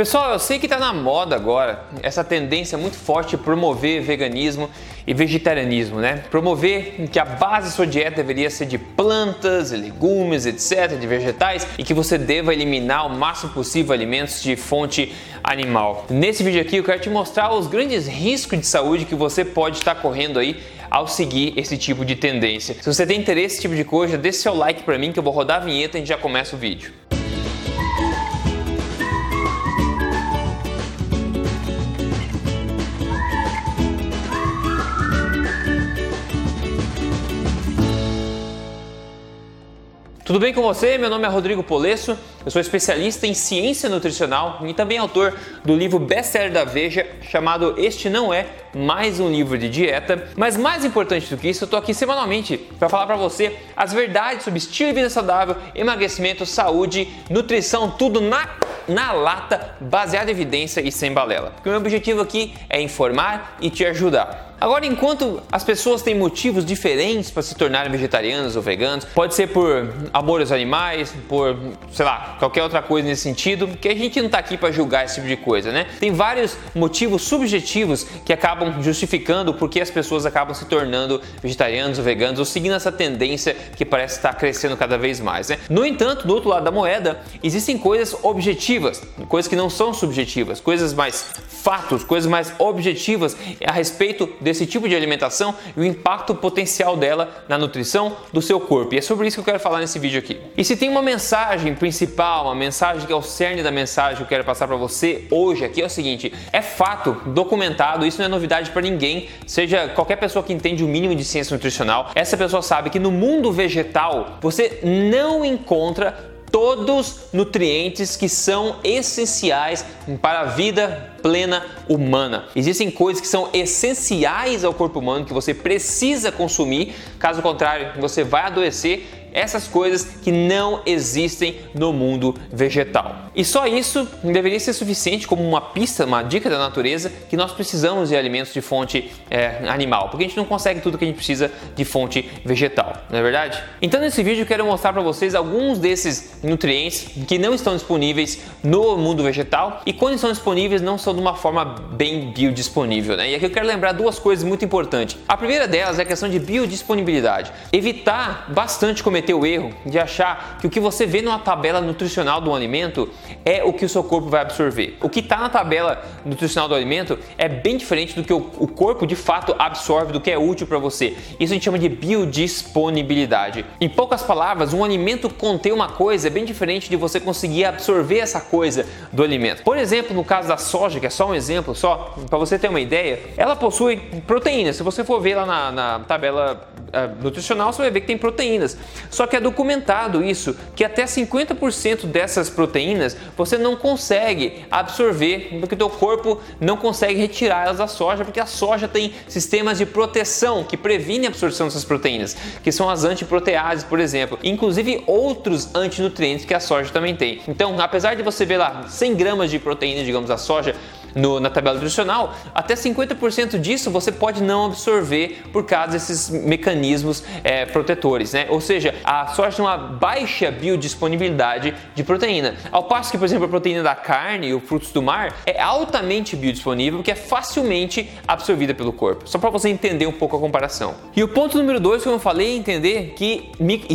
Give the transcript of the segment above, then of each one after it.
Pessoal, eu sei que está na moda agora essa tendência muito forte de promover veganismo e vegetarianismo, né? Promover que a base da sua dieta deveria ser de plantas, legumes, etc., de vegetais e que você deva eliminar o máximo possível alimentos de fonte animal. Nesse vídeo aqui eu quero te mostrar os grandes riscos de saúde que você pode estar correndo aí ao seguir esse tipo de tendência. Se você tem interesse nesse tipo de coisa, deixe seu like para mim que eu vou rodar a vinheta e a gente já começa o vídeo. Tudo bem com você? Meu nome é Rodrigo Polesso, eu sou especialista em ciência nutricional e também autor do livro best-seller da Veja chamado Este Não É Mais um Livro de Dieta. Mas mais importante do que isso, eu tô aqui semanalmente para falar para você as verdades sobre estilo de vida saudável, emagrecimento, saúde, nutrição, tudo na, na lata, baseado em evidência e sem balela. Porque o meu objetivo aqui é informar e te ajudar. Agora, enquanto as pessoas têm motivos diferentes para se tornarem vegetarianos ou veganos, pode ser por amor aos animais, por, sei lá, qualquer outra coisa nesse sentido, que a gente não está aqui para julgar esse tipo de coisa, né? Tem vários motivos subjetivos que acabam justificando por que as pessoas acabam se tornando vegetarianos ou veganos ou seguindo essa tendência que parece estar crescendo cada vez mais, né? No entanto, do outro lado da moeda, existem coisas objetivas, coisas que não são subjetivas, coisas mais fatos, coisas mais objetivas a respeito de desse tipo de alimentação e o impacto potencial dela na nutrição do seu corpo. E é sobre isso que eu quero falar nesse vídeo aqui. E se tem uma mensagem principal, uma mensagem que é o cerne da mensagem que eu quero passar para você hoje aqui é o seguinte: é fato, documentado, isso não é novidade para ninguém, seja qualquer pessoa que entende o mínimo de ciência nutricional, essa pessoa sabe que no mundo vegetal você não encontra todos nutrientes que são essenciais para a vida plena humana. Existem coisas que são essenciais ao corpo humano que você precisa consumir, caso contrário, você vai adoecer essas coisas que não existem no mundo vegetal. E só isso deveria ser suficiente como uma pista, uma dica da natureza que nós precisamos de alimentos de fonte é, animal, porque a gente não consegue tudo que a gente precisa de fonte vegetal, não é verdade? Então nesse vídeo eu quero mostrar para vocês alguns desses nutrientes que não estão disponíveis no mundo vegetal e quando estão disponíveis não são de uma forma bem biodisponível, né? E aqui eu quero lembrar duas coisas muito importantes. A primeira delas é a questão de biodisponibilidade. Evitar bastante cometer o erro de achar que o que você vê numa tabela nutricional do alimento é o que o seu corpo vai absorver. O que está na tabela nutricional do alimento é bem diferente do que o, corpo de fato absorve, do que é útil para você. Isso a gente chama de biodisponibilidade. Em poucas palavras, um alimento conter uma coisa é bem diferente de você conseguir absorver essa coisa do alimento. Por exemplo, no caso da soja, que é só um exemplo, só para você ter uma ideia, ela possui proteínas. Se você for ver lá na, na tabela nutricional, você vai ver que tem proteínas. Só que é documentado isso, que até 50% dessas proteínas você não consegue absorver, porque o teu corpo não consegue retirar elas da soja, porque a soja tem sistemas de proteção que previnem a absorção dessas proteínas, que são as antiproteases, por exemplo, inclusive outros antinutrientes que a soja também tem. Então, apesar de você ver lá 100 gramas de proteína, digamos, da soja, no, na tabela nutricional, até 50% disso você pode não absorver por causa desses mecanismos é, protetores, né? Ou seja, a soja tem uma baixa biodisponibilidade de proteína. Ao passo que, por exemplo, a proteína da carne e os frutos do mar é altamente biodisponível, que é facilmente absorvida pelo corpo. Só para você entender um pouco a comparação. E o ponto número dois, como eu falei, é entender que,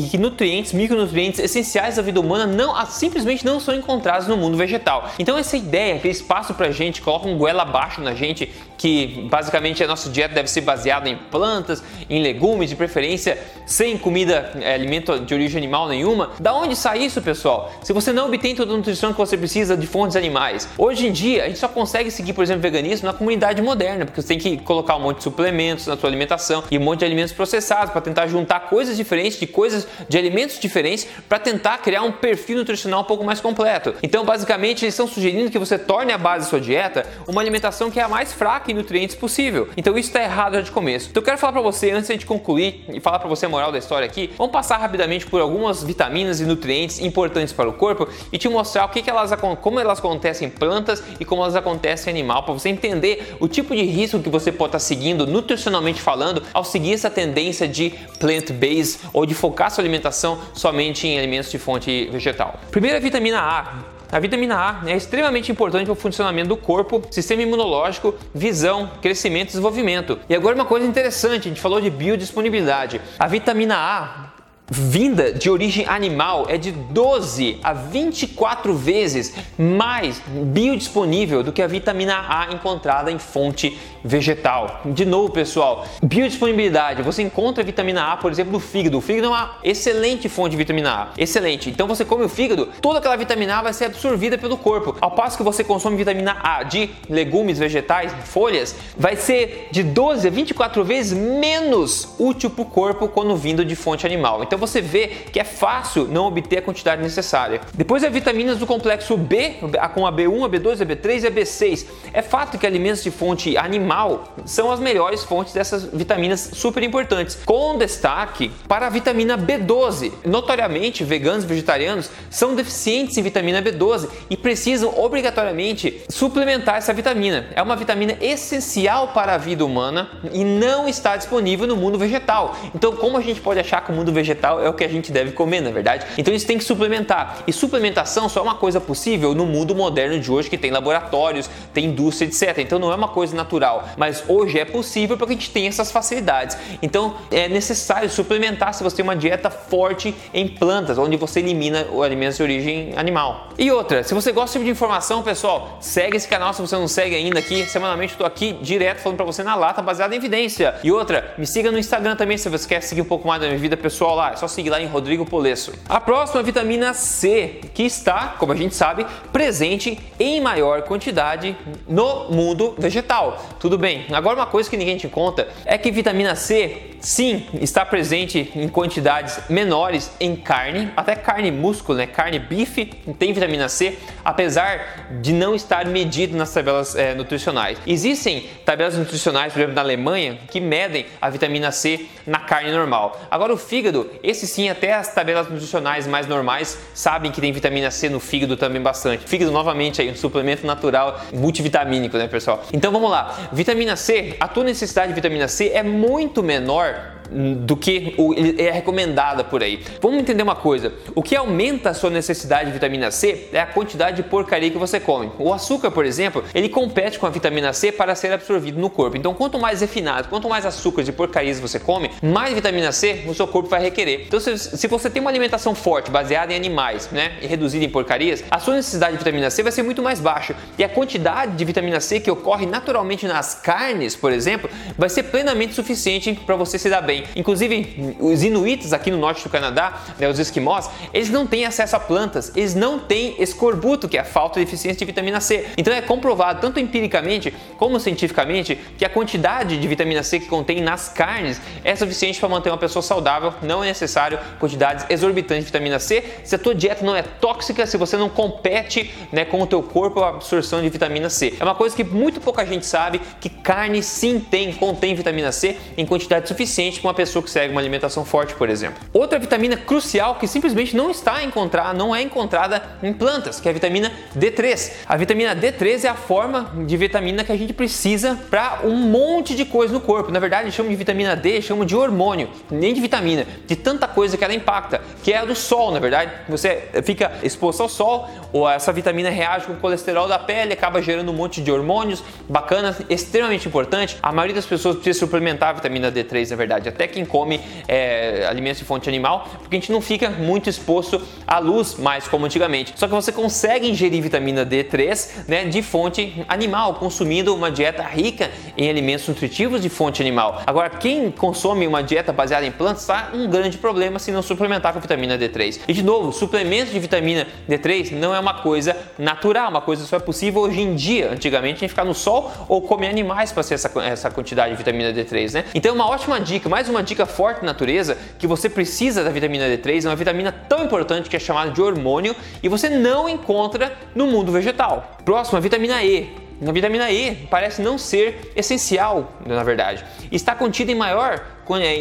que nutrientes, micronutrientes essenciais da vida humana não simplesmente não são encontrados no mundo vegetal. Então essa ideia, aquele espaço para gente coloca um goela abaixo na gente que basicamente a nossa dieta deve ser baseada em plantas, em legumes, de preferência sem comida, é, alimento de origem animal nenhuma. Da onde sai isso, pessoal? Se você não obtém toda a nutrição que você precisa de fontes animais. Hoje em dia, a gente só consegue seguir, por exemplo, veganismo na comunidade moderna, porque você tem que colocar um monte de suplementos na sua alimentação e um monte de alimentos processados para tentar juntar coisas diferentes de coisas de alimentos diferentes para tentar criar um perfil nutricional um pouco mais completo. Então, basicamente, eles estão sugerindo que você torne a base da sua dieta uma alimentação que é a mais fraca nutrientes possível. Então, isso está errado já de começo. Então, eu quero falar para você antes de concluir e falar para você a moral da história aqui, vamos passar rapidamente por algumas vitaminas e nutrientes importantes para o corpo e te mostrar o que, que elas como elas acontecem em plantas e como elas acontecem em animal, para você entender o tipo de risco que você pode estar tá seguindo nutricionalmente falando ao seguir essa tendência de plant-based ou de focar sua alimentação somente em alimentos de fonte vegetal. Primeira vitamina A A vitamina A é extremamente importante para o funcionamento do corpo, sistema imunológico, visão, crescimento e desenvolvimento. E agora uma coisa interessante, a gente falou de biodisponibilidade. A vitamina A vinda de origem animal é de 12 a 24 vezes mais biodisponível do que a vitamina A encontrada em fonte vegetal. De novo, pessoal, biodisponibilidade. Você encontra vitamina A, por exemplo, no fígado. O fígado é uma excelente fonte de vitamina A. Excelente. Então você come o fígado, toda aquela vitamina A vai ser absorvida pelo corpo. Ao passo que você consome vitamina A de legumes, vegetais, folhas, vai ser de 12 a 24 vezes menos útil para o corpo quando vindo de fonte animal. Então então você vê que é fácil não obter a quantidade necessária. Depois as vitaminas do complexo B, com a B1, a B2, a B3 e a B6. É fato que alimentos de fonte animal são as melhores fontes dessas vitaminas super importantes, com destaque para a vitamina B12. Notoriamente, veganos e vegetarianos são deficientes em vitamina B12 e precisam obrigatoriamente suplementar essa vitamina. É uma vitamina essencial para a vida humana e não está disponível no mundo vegetal. Então, como a gente pode achar que o mundo vegetal é o que a gente deve comer, na é verdade? Então isso tem que suplementar. E suplementação só é uma coisa possível no mundo moderno de hoje que tem laboratórios, tem indústria, etc. Então não é uma coisa natural, mas hoje é possível porque a gente tem essas facilidades. Então é necessário suplementar se você tem uma dieta forte em plantas, onde você elimina alimentos de origem animal. E outra, se você gosta de informação, pessoal, segue esse canal se você não segue ainda aqui. Semanalmente estou aqui direto falando para você na lata, baseada em evidência. E outra, me siga no Instagram também se você quer seguir um pouco mais da minha vida pessoal lá é só seguir lá em Rodrigo Polesso. A próxima é vitamina C, que está, como a gente sabe, presente em maior quantidade no mundo vegetal. Tudo bem. Agora uma coisa que ninguém te conta é que vitamina C, sim, está presente em quantidades menores em carne, até carne músculo, né? Carne bife tem vitamina C, apesar de não estar medido nas tabelas é, nutricionais. Existem tabelas nutricionais, por exemplo, na Alemanha, que medem a vitamina C na carne normal. Agora o fígado, esse sim, até as tabelas nutricionais mais normais sabem que tem vitamina C no fígado também bastante. Fígado, novamente, aí, um suplemento natural multivitamínico, né, pessoal? Então vamos lá. Vitamina C, a tua necessidade de vitamina C é muito menor do que é recomendada por aí. Vamos entender uma coisa: o que aumenta a sua necessidade de vitamina C é a quantidade de porcaria que você come. O açúcar, por exemplo, ele compete com a vitamina C para ser absorvido no corpo. Então, quanto mais refinado, quanto mais açúcar de porcarias você come, mais vitamina C o seu corpo vai requerer. Então, se, se você tem uma alimentação forte, baseada em animais, né, e reduzida em porcarias, a sua necessidade de vitamina C vai ser muito mais baixa. E a quantidade de vitamina C que ocorre naturalmente nas carnes, por exemplo, vai ser plenamente suficiente para você se dar bem bem. Inclusive, os inuitas aqui no norte do Canadá, né, os esquimós, eles não têm acesso a plantas, eles não têm escorbuto, que é a falta de eficiência de vitamina C. Então é comprovado, tanto empiricamente como cientificamente, que a quantidade de vitamina C que contém nas carnes é suficiente para manter uma pessoa saudável. Não é necessário quantidades exorbitantes de vitamina C. Se a tua dieta não é tóxica, se você não compete né, com o teu corpo a absorção de vitamina C. É uma coisa que muito pouca gente sabe que carne sim tem, contém vitamina C em quantidade suficiente uma pessoa que segue uma alimentação forte, por exemplo. Outra vitamina crucial que simplesmente não está encontrada, não é encontrada em plantas, que é a vitamina D3. A vitamina D3 é a forma de vitamina que a gente precisa para um monte de coisa no corpo. Na verdade, chamam de vitamina D, chamam de hormônio, nem de vitamina, de tanta coisa que ela impacta, que é a do sol, na verdade. Você fica exposto ao sol, ou essa vitamina reage com o colesterol da pele, acaba gerando um monte de hormônios bacanas, extremamente importante. A maioria das pessoas precisa suplementar a vitamina D3, na verdade até quem come é, alimentos de fonte animal, porque a gente não fica muito exposto à luz mais como antigamente. Só que você consegue ingerir vitamina D3 né, de fonte animal, consumindo uma dieta rica em alimentos nutritivos de fonte animal. Agora, quem consome uma dieta baseada em plantas está um grande problema se não suplementar com vitamina D3. E de novo, suplementos de vitamina D3 não é uma coisa natural, uma coisa só é possível hoje em dia. Antigamente a gente ficar no sol ou comer animais para ter essa, essa quantidade de vitamina D3, né? Então é uma ótima dica, mais uma dica forte da natureza que você precisa da vitamina D3, é uma vitamina tão importante que é chamada de hormônio e você não encontra no mundo vegetal. Próxima, vitamina E. A vitamina E parece não ser essencial, na verdade. Está contida em maior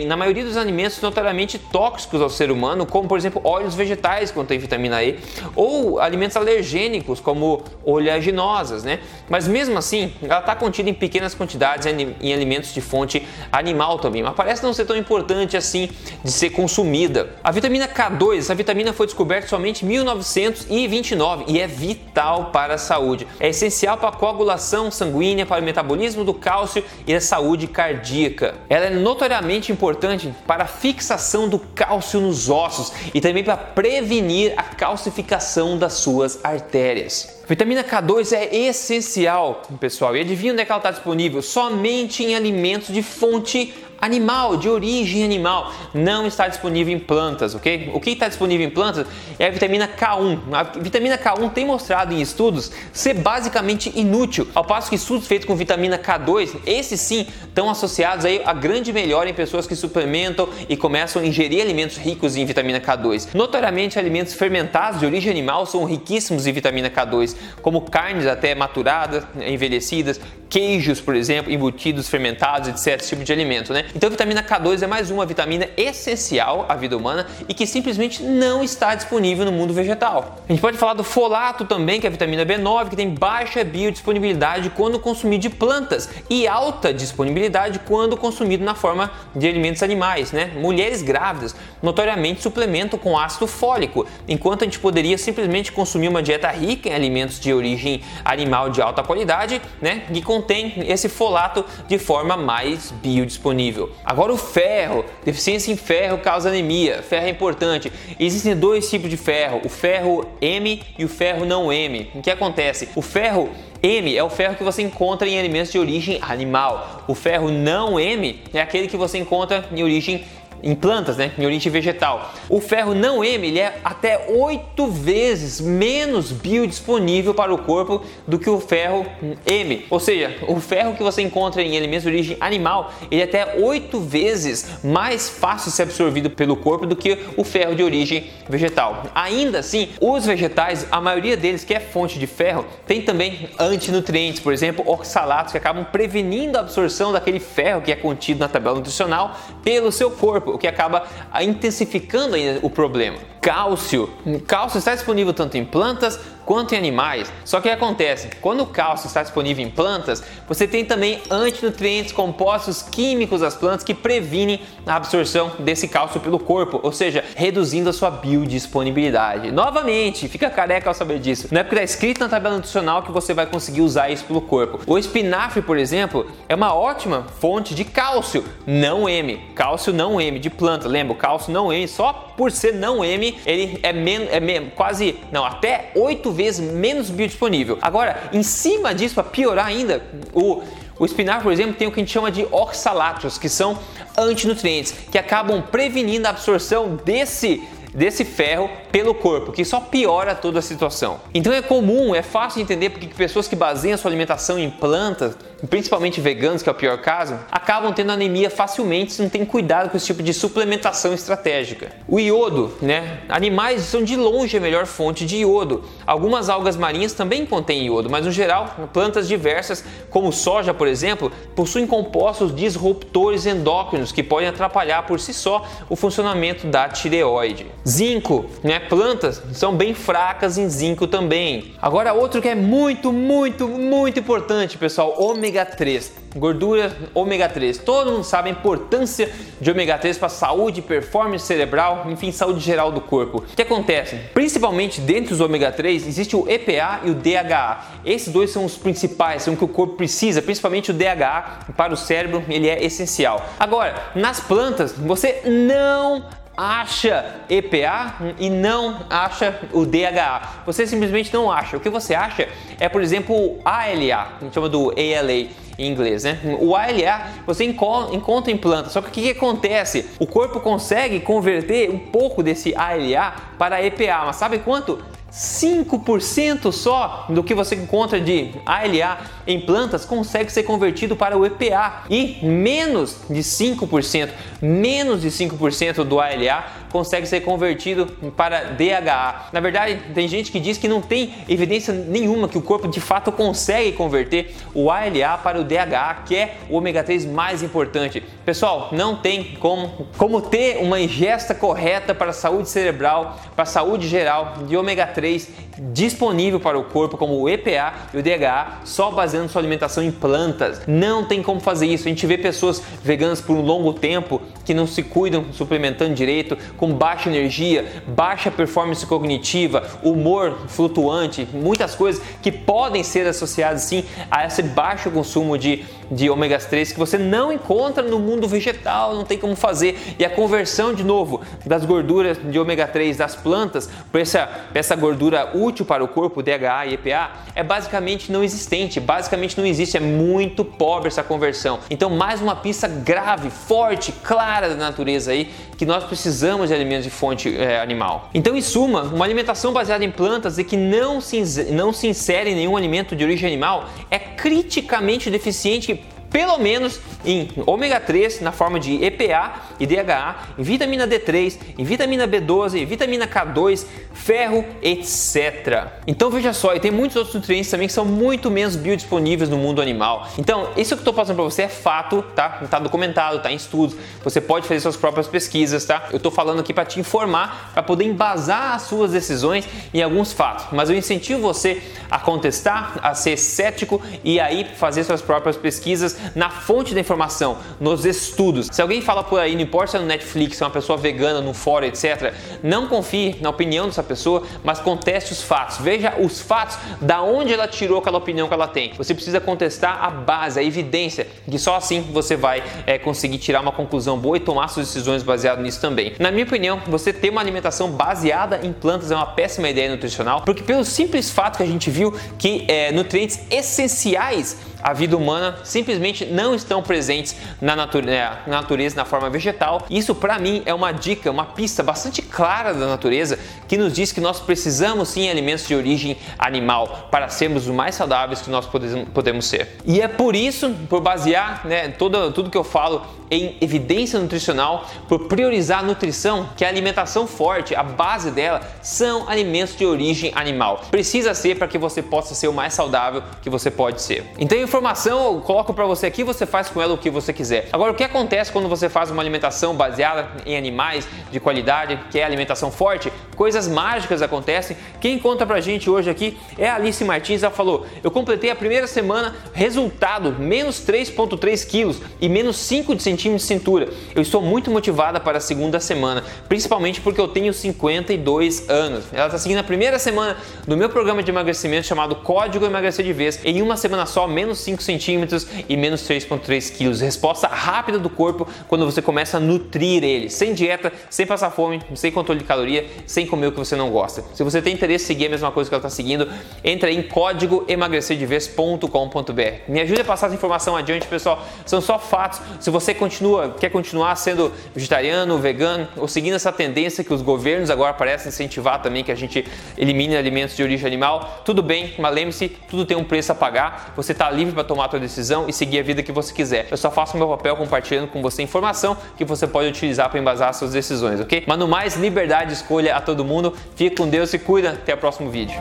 na maioria dos alimentos notoriamente tóxicos ao ser humano, como por exemplo óleos vegetais que contêm vitamina E, ou alimentos alergênicos como oleaginosas, né? Mas mesmo assim, ela está contida em pequenas quantidades em alimentos de fonte animal também, mas parece não ser tão importante assim de ser consumida. A vitamina K2, essa vitamina foi descoberta somente em 1929 e é vital para a saúde. É essencial para a coagulação sanguínea, para o metabolismo do cálcio e a saúde cardíaca. Ela é notoriamente importante para a fixação do cálcio nos ossos e também para prevenir a calcificação das suas artérias. Vitamina K2 é essencial, pessoal. E adivinha onde é que ela está disponível? Somente em alimentos de fonte animal, de origem animal, não está disponível em plantas, ok? O que está disponível em plantas é a vitamina K1. A vitamina K1 tem mostrado em estudos ser basicamente inútil, ao passo que estudos feitos com vitamina K2, esses sim, estão associados aí a grande melhora em pessoas que suplementam e começam a ingerir alimentos ricos em vitamina K2. Notoriamente, alimentos fermentados de origem animal são riquíssimos em vitamina K2, como carnes até maturadas, envelhecidas, queijos, por exemplo, embutidos, fermentados, etc. Esse tipo de alimento, né? Então, a vitamina K2 é mais uma vitamina essencial à vida humana e que simplesmente não está disponível no mundo vegetal. A gente pode falar do folato também, que é a vitamina B9, que tem baixa biodisponibilidade quando consumido de plantas e alta disponibilidade quando consumido na forma de alimentos animais, né? Mulheres grávidas notoriamente suplementam com ácido fólico, enquanto a gente poderia simplesmente consumir uma dieta rica em alimentos de origem animal de alta qualidade, né? Que contém esse folato de forma mais biodisponível. Agora o ferro, deficiência em ferro causa anemia. Ferro é importante. Existem dois tipos de ferro, o ferro M e o ferro não M. O que acontece? O ferro M é o ferro que você encontra em alimentos de origem animal. O ferro não M é aquele que você encontra em origem em plantas, né, em origem vegetal. O ferro não M ele é até oito vezes menos biodisponível para o corpo do que o ferro M. Ou seja, o ferro que você encontra em alimentos de origem animal ele é até oito vezes mais fácil de ser absorvido pelo corpo do que o ferro de origem vegetal. Ainda assim, os vegetais, a maioria deles que é fonte de ferro, tem também antinutrientes, por exemplo, oxalatos que acabam prevenindo a absorção daquele ferro que é contido na tabela nutricional pelo seu corpo o que acaba intensificando o problema. Cálcio. Cálcio está disponível tanto em plantas quanto em animais. Só que o que acontece? Quando o cálcio está disponível em plantas, você tem também antinutrientes, compostos químicos das plantas que previnem a absorção desse cálcio pelo corpo, ou seja, reduzindo a sua biodisponibilidade. Novamente, fica careca ao saber disso. Não é porque está escrito na tabela nutricional que você vai conseguir usar isso pelo corpo. O espinafre, por exemplo, é uma ótima fonte de cálcio, não M. Cálcio não M de planta. Lembra, o cálcio não M, só por ser não M, ele é, menos, é quase, não, até 8 vezes menos biodisponível. Agora, em cima disso, para piorar ainda, o o espinafre, por exemplo, tem o que a gente chama de oxalatos, que são antinutrientes, que acabam prevenindo a absorção desse desse ferro pelo corpo, que só piora toda a situação. Então é comum, é fácil de entender porque pessoas que baseiam sua alimentação em plantas, principalmente veganos, que é o pior caso, acabam tendo anemia facilmente se não tem cuidado com esse tipo de suplementação estratégica. O iodo, né? Animais são de longe a melhor fonte de iodo. Algumas algas marinhas também contêm iodo, mas no geral, plantas diversas, como soja, por exemplo, possuem compostos disruptores endócrinos que podem atrapalhar por si só o funcionamento da tireoide. Zinco, né? Plantas são bem fracas em zinco também. Agora outro que é muito, muito, muito importante, pessoal, ômega 3 gordura ômega 3. Todo mundo sabe a importância de ômega 3 para saúde, performance cerebral, enfim, saúde geral do corpo. O que acontece? Principalmente dentro dos ômega 3 existe o EPA e o DHA. Esses dois são os principais, são o que o corpo precisa, principalmente o DHA para o cérebro, ele é essencial. Agora, nas plantas, você não acha EPA e não acha o DHA. Você simplesmente não acha. O que você acha é, por exemplo, ALA, a gente chama do ALA em inglês, né? O ALA você encontra em plantas, só que o que, que, acontece? O corpo consegue converter um pouco desse ALA para EPA, mas sabe quanto? 5% só do que você encontra de ALA em plantas consegue ser convertido para o EPA e menos de 5%, menos de 5% do ALA consegue ser convertido para DHA. Na verdade, tem gente que diz que não tem evidência nenhuma que o corpo de fato consegue converter o ALA para o DHA, que é o ômega 3 mais importante. Pessoal, não tem como, como ter uma ingesta correta para a saúde cerebral, para a saúde geral de ômega 3 disponível para o corpo, como o EPA e o DHA, só baseando sua alimentação em plantas. Não tem como fazer isso. A gente vê pessoas veganas por um longo tempo que não se cuidam suplementando direito, com baixa energia, baixa performance cognitiva, humor flutuante, muitas coisas que podem ser associadas sim a esse baixo consumo de, de ômega 3 que você não encontra no mundo vegetal, não tem como fazer. E a conversão, de novo, das gorduras de ômega 3 das plantas para essa, essa gordura útil para o corpo, DHA e EPA, é basicamente não existente, basicamente não existe, é muito pobre essa conversão. Então, mais uma pista grave, forte, clara da natureza aí, que nós precisamos de alimentos de fonte é, animal. Então, em suma, uma alimentação baseada em plantas e que não se, não se insere em nenhum alimento de origem animal é criticamente deficiente pelo menos em ômega 3 na forma de EPA e DHA, em vitamina D3, em vitamina B12, em vitamina K2, ferro, etc. Então veja só, e tem muitos outros nutrientes também que são muito menos biodisponíveis no mundo animal. Então, isso que eu estou passando para você é fato, tá? Está documentado, está em estudos. Você pode fazer suas próprias pesquisas, tá? Eu estou falando aqui para te informar, para poder embasar as suas decisões em alguns fatos. Mas eu incentivo você a contestar, a ser cético e aí fazer suas próprias pesquisas na fonte da informação, nos estudos. Se alguém fala por aí, não importa se é no Netflix, se é uma pessoa vegana, no fórum, etc., não confie na opinião dessa pessoa, mas conteste os fatos. Veja os fatos da onde ela tirou aquela opinião que ela tem. Você precisa contestar a base, a evidência, que só assim você vai é, conseguir tirar uma conclusão boa e tomar suas decisões baseado nisso também. Na minha opinião, você ter uma alimentação baseada em plantas é uma péssima ideia nutricional, porque pelo simples fato que a gente viu que é, nutrientes essenciais a vida humana simplesmente não estão presentes na, nature é, na natureza na forma vegetal. Isso para mim é uma dica, uma pista bastante clara da natureza que nos diz que nós precisamos sim alimentos de origem animal para sermos os mais saudáveis que nós podemos ser. E é por isso, por basear né, todo, tudo que eu falo em evidência nutricional, por priorizar a nutrição, que a alimentação forte, a base dela, são alimentos de origem animal. Precisa ser para que você possa ser o mais saudável que você pode ser. Então, informação eu coloco para você aqui, você faz com ela o que você quiser. Agora, o que acontece quando você faz uma alimentação baseada em animais de qualidade, que é alimentação forte? Coisas mágicas acontecem. Quem conta pra gente hoje aqui é a Alice Martins. Ela falou: Eu completei a primeira semana, resultado menos 3,3 quilos e menos 5 centímetros de cintura. Eu estou muito motivada para a segunda semana, principalmente porque eu tenho 52 anos. Ela está seguindo a primeira semana do meu programa de emagrecimento chamado Código Emagrecer de Vez. Em uma semana só, menos 5 centímetros e menos 3,3 quilos. Resposta rápida do corpo quando você começa a nutrir ele, sem dieta, sem passar fome, sem controle de caloria, sem comer o que você não gosta. Se você tem interesse em seguir a mesma coisa que ela está seguindo, entra em código emagrecerdevez.com.br. Me ajude a passar essa informação adiante, pessoal. São só fatos. Se você continua, quer continuar sendo vegetariano, vegano ou seguindo essa tendência que os governos agora parecem incentivar também que a gente elimine alimentos de origem animal, tudo bem, mas lembre-se, tudo tem um preço a pagar. Você está livre para tomar a sua decisão e seguir a vida que você quiser. Eu só faço meu papel compartilhando com você informação que você pode utilizar para embasar suas decisões, ok? Mas no mais, liberdade de escolha a todo mundo. Fique com Deus e cuida. Até o próximo vídeo.